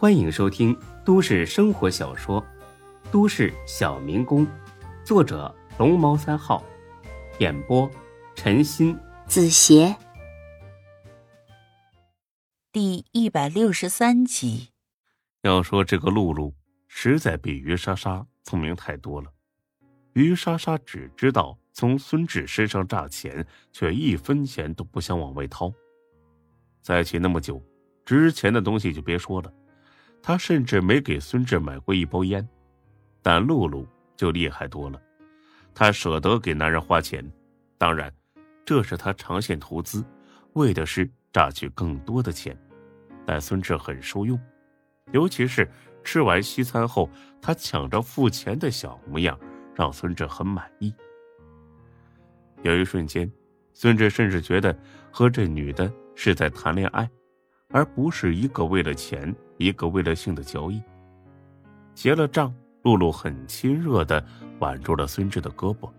欢迎收听都市生活小说《都市小民工》，作者龙猫三号，演播陈鑫、子邪，第一百六十三集。要说这个露露，实在比于莎莎聪明太多了。于莎莎只知道从孙志身上榨钱，却一分钱都不想往外掏。在一起那么久，值钱的东西就别说了，他甚至没给孙志买过一包烟。但露露就厉害多了，她舍得给男人花钱，当然，这是她长线投资，为的是榨取更多的钱。但孙志很受用，尤其是吃完西餐后，他抢着付钱的小模样。让孙志很满意。有一瞬间，孙志甚至觉得和这女的是在谈恋爱，而不是一个为了钱、一个为了性的交易。结了账，露露很亲热的挽住了孙志的胳膊。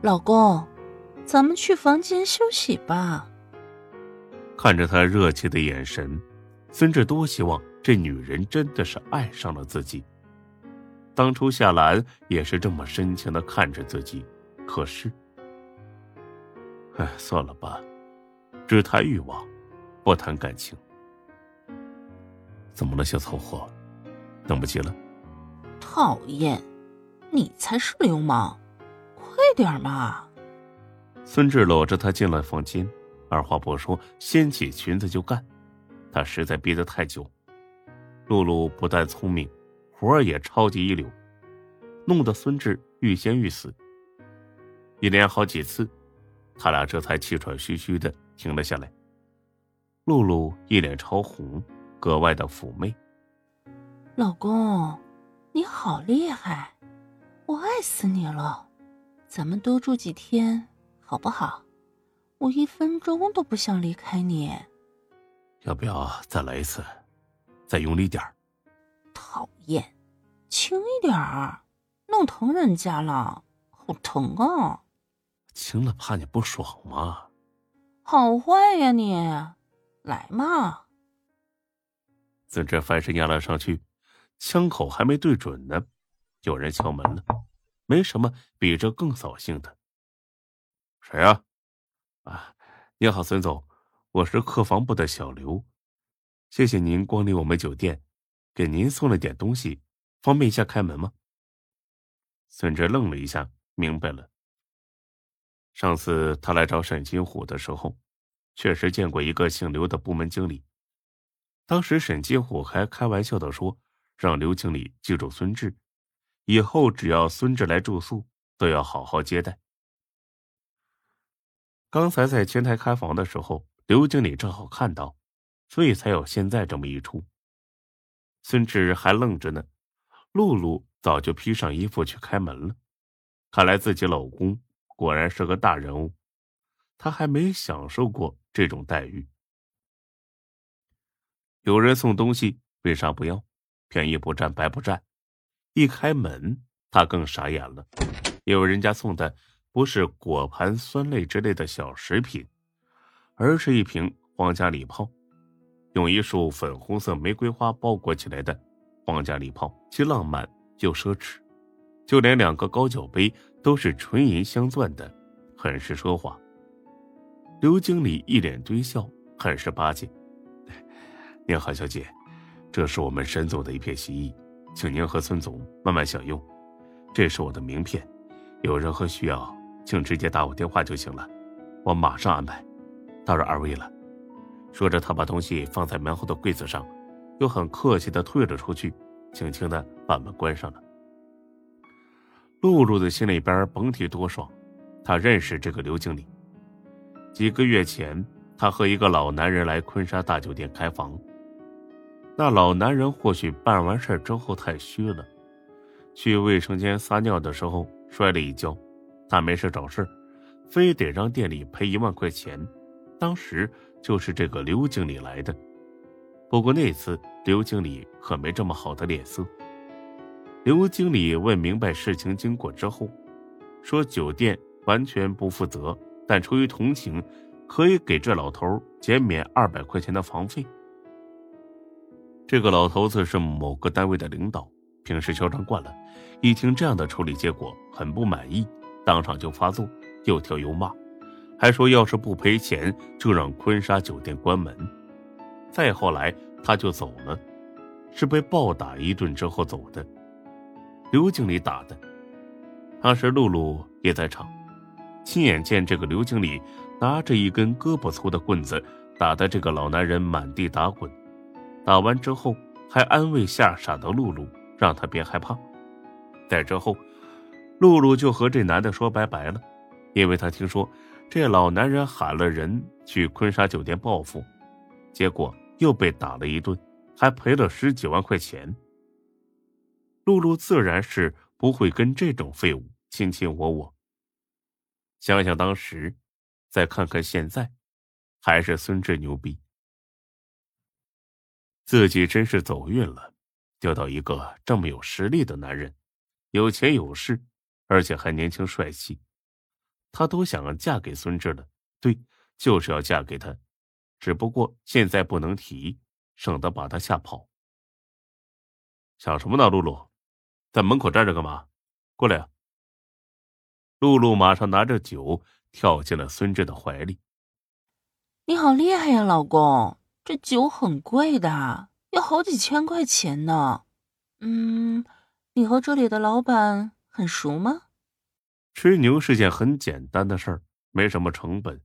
老公，咱们去房间休息吧。看着他热切的眼神，孙志多希望这女人真的是爱上了自己。当初夏兰也是这么深情的看着自己，可是，哎，算了吧，只谈欲望，不谈感情。怎么了，小凑合？等不及了？讨厌，你才是流氓！快点嘛！孙志搂着她进了房间，二话不说，掀起裙子就干。他实在憋得太久。露露不但聪明。活儿也超级一流，弄得孙志欲仙欲死。一连好几次，他俩这才气喘吁吁的停了下来。露露一脸潮红，格外的妩媚。老公，你好厉害，我爱死你了！咱们多住几天好不好？我一分钟都不想离开你。要不要再来一次？再用力点儿。讨厌，轻一点儿，弄疼人家了，好疼啊！轻了怕你不爽吗？好坏呀你！来嘛！孙志翻身压了上去，枪口还没对准呢，有人敲门了。没什么比这更扫兴的。谁呀？啊，你好，孙总，我是客房部的小刘，谢谢您光临我们酒店。给您送了点东西，方便一下开门吗？孙哲愣了一下，明白了。上次他来找沈金虎的时候，确实见过一个姓刘的部门经理。当时沈金虎还开玩笑的说，让刘经理记住孙志，以后只要孙志来住宿，都要好好接待。刚才在前台开房的时候，刘经理正好看到，所以才有现在这么一出。孙志还愣着呢，露露早就披上衣服去开门了。看来自己老公果然是个大人物，他还没享受过这种待遇。有人送东西，为啥不要？便宜不占，白不占。一开门，他更傻眼了，因为人家送的不是果盘、酸类之类的小食品，而是一瓶皇家礼炮。用一束粉红色玫瑰花包裹起来的皇家礼炮，既浪漫又奢侈，就连两个高脚杯都是纯银镶钻的，很是奢华。刘经理一脸堆笑，很是巴结：“您好，小姐，这是我们沈总的一片心意，请您和孙总慢慢享用。这是我的名片，有任何需要，请直接打我电话就行了，我马上安排。打扰二位了。”说着，他把东西放在门后的柜子上，又很客气的退了出去，轻轻的把门关上了。露露的心里边甭提多爽，她认识这个刘经理。几个月前，他和一个老男人来昆山大酒店开房。那老男人或许办完事之后太虚了，去卫生间撒尿的时候摔了一跤，他没事找事非得让店里赔一万块钱。当时。就是这个刘经理来的，不过那次刘经理可没这么好的脸色。刘经理问明白事情经过之后，说酒店完全不负责，但出于同情，可以给这老头减免二百块钱的房费。这个老头子是某个单位的领导，平时嚣张惯了，一听这样的处理结果，很不满意，当场就发作，又跳又骂，还说要是不赔钱，就让坤沙酒店关门。再后来，他就走了，是被暴打一顿之后走的。刘经理打的，当时露露也在场，亲眼见这个刘经理拿着一根胳膊粗的棍子打的这个老男人满地打滚，打完之后还安慰吓傻的露露，让她别害怕。在之后，露露就和这男的说拜拜了，因为他听说这老男人喊了人去坤沙酒店报复，结果又被打了一顿，还赔了十几万块钱。露露自然是不会跟这种废物卿卿我我。想想当时，再看看现在，还是孙志牛逼。自己真是走运了，钓到一个这么有实力的男人，有钱有势，而且还年轻帅气。她都想嫁给孙志了，对，就是要嫁给他，只不过现在不能提，省得把他吓跑。想什么呢，露露？在门口站着干嘛？过来啊！露露马上拿着酒跳进了孙志的怀里。你好厉害呀，老公！这酒很贵的，要好几千块钱呢。嗯，你和这里的老板很熟吗？吹牛是件很简单的事儿，没什么成本，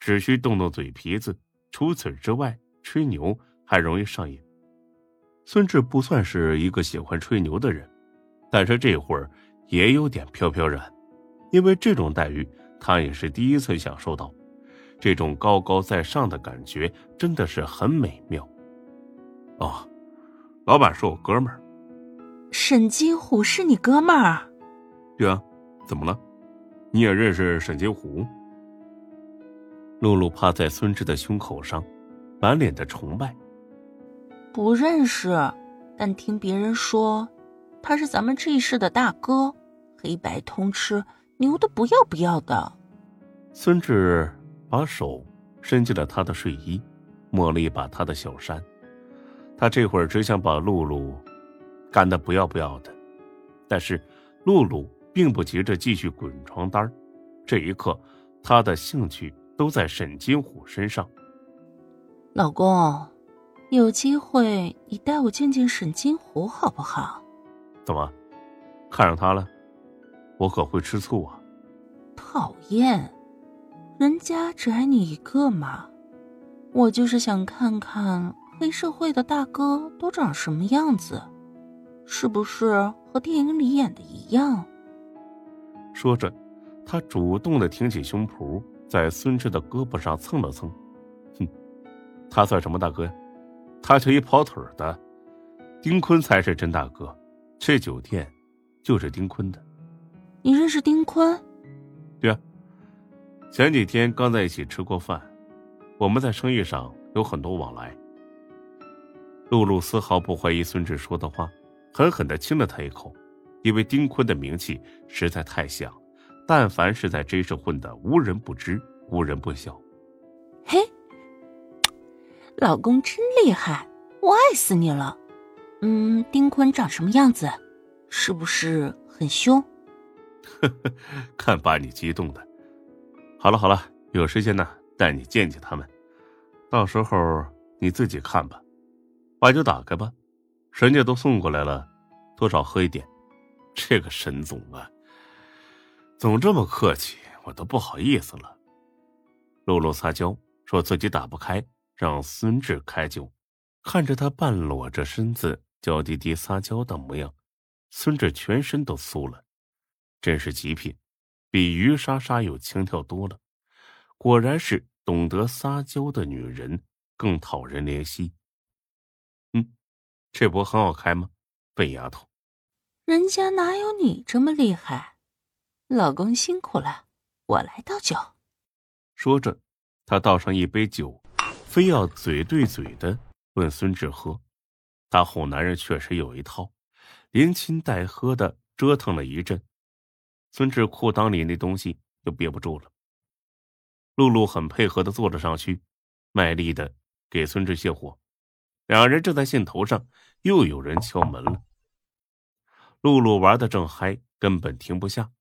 只需动动嘴皮子。除此之外，吹牛还容易上瘾。孙志不算是一个喜欢吹牛的人。但是这会儿也有点飘飘然，因为这种待遇他也是第一次享受到，这种高高在上的感觉真的是很美妙。哦，老板是我哥们儿，沈金虎是你哥们儿？对啊，怎么了？你也认识沈金虎？露露趴在孙志的胸口上，满脸的崇拜。不认识，但听别人说。他是咱们这一世的大哥，黑白通吃，牛的不要不要的。孙志把手伸进了他的睡衣，摸了一把他的小衫。他这会儿只想把露露干得不要不要的，但是露露并不急着继续滚床单这一刻，他的兴趣都在沈金虎身上。老公，有机会你带我见见沈金虎好不好？怎么，看上他了？我可会吃醋啊！讨厌，人家只爱你一个嘛。我就是想看看黑社会的大哥都长什么样子，是不是和电影里演的一样？说着，他主动的挺起胸脯，在孙志的胳膊上蹭了蹭。哼，他算什么大哥呀？他就一跑腿的，丁坤才是真大哥。这酒店就是丁坤的，你认识丁坤？前几天刚在一起吃过饭，我们在生意上有很多往来。露露丝毫不怀疑孙志说的话，狠狠的亲了他一口，因为丁坤的名气实在太响，但凡是在 J 市混的，无人不知，无人不晓。嘿，老公真厉害，我爱死你了。嗯，丁坤长什么样子？是不是很凶？呵呵，看把你激动的。好了好了，有时间呢，带你见见他们。到时候你自己看吧。把酒打开吧，人家都送过来了，多少喝一点。这个沈总啊，总这么客气，我都不好意思了。露露撒娇说自己打不开，让孙志开酒。看着他半裸着身子。娇滴滴撒娇的模样，孙志全身都酥了，真是极品，比于莎莎有情调多了。果然是懂得撒娇的女人更讨人怜惜。嗯，这不很好开吗？笨丫头，人家哪有你这么厉害？老公辛苦了，我来倒酒。说着，他倒上一杯酒，非要嘴对嘴的问孙志喝。他哄男人确实有一套，连亲带喝的折腾了一阵，孙志裤裆里那东西就憋不住了。露露很配合的坐了上去，卖力的给孙志泻火。两人正在兴头上，又有人敲门了。露露玩的正嗨，根本停不下。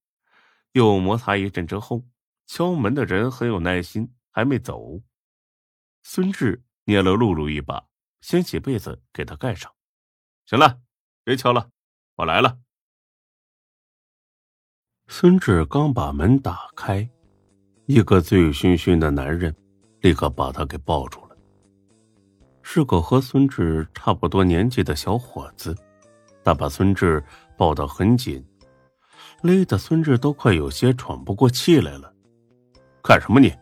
又摩擦一阵之后，敲门的人很有耐心，还没走。孙志捏了露露一把，掀起被子给她盖上。行了，别敲了，我来了。孙志刚把门打开，一个醉醺醺的男人立刻把他给抱住了。是个和孙志差不多年纪的小伙子，他把孙志抱得很紧，勒得孙志都快有些喘不过气来了。干什么你？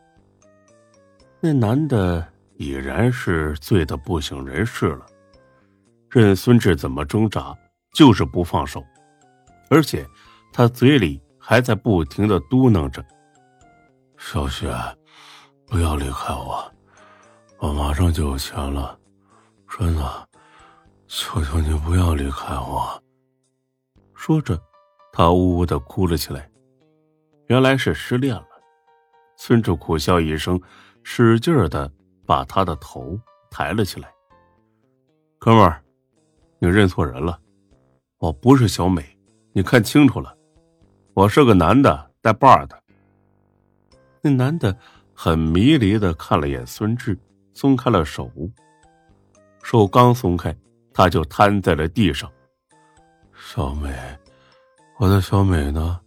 那男的已然是醉得不省人事了，任孙志怎么挣扎，就是不放手，而且他嘴里。还在不停的嘟囔着：“小雪，不要离开我，我马上就有钱了，真的，求求你不要离开我。”说着，他呜呜的哭了起来。原来是失恋了。孙志苦笑一声，使劲的把他的头抬了起来。哥们儿，你认错人了，我不是小美，你看清楚了。我是个男的，带把的。那男的很迷离的看了眼孙志，松开了手。手刚松开，他就瘫在了地上。小美，我的小美呢？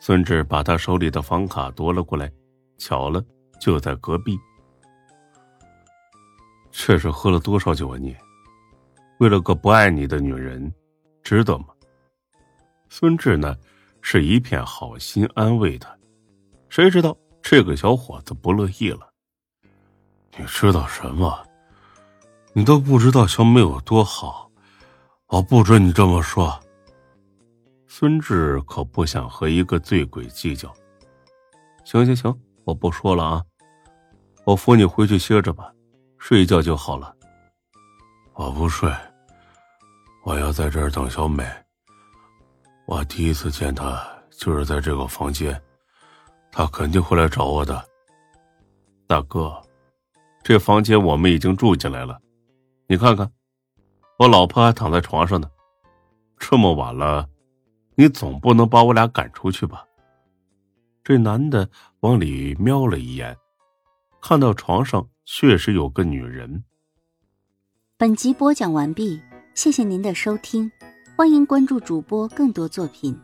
孙志把他手里的房卡夺了过来，巧了，就在隔壁。这是喝了多少酒啊你？为了个不爱你的女人，值得吗？孙志呢？是一片好心安慰他，谁知道这个小伙子不乐意了。你知道什么？你都不知道小美有多好，我不准你这么说。孙志可不想和一个醉鬼计较。行行行，我不说了啊，我扶你回去歇着吧，睡一觉就好了。我不睡，我要在这儿等小美。我第一次见他就是在这个房间，他肯定会来找我的。大哥，这房间我们已经住进来了，你看看，我老婆还躺在床上呢。这么晚了，你总不能把我俩赶出去吧？这男的往里瞄了一眼，看到床上确实有个女人。本集播讲完毕，谢谢您的收听。欢迎关注主播更多作品。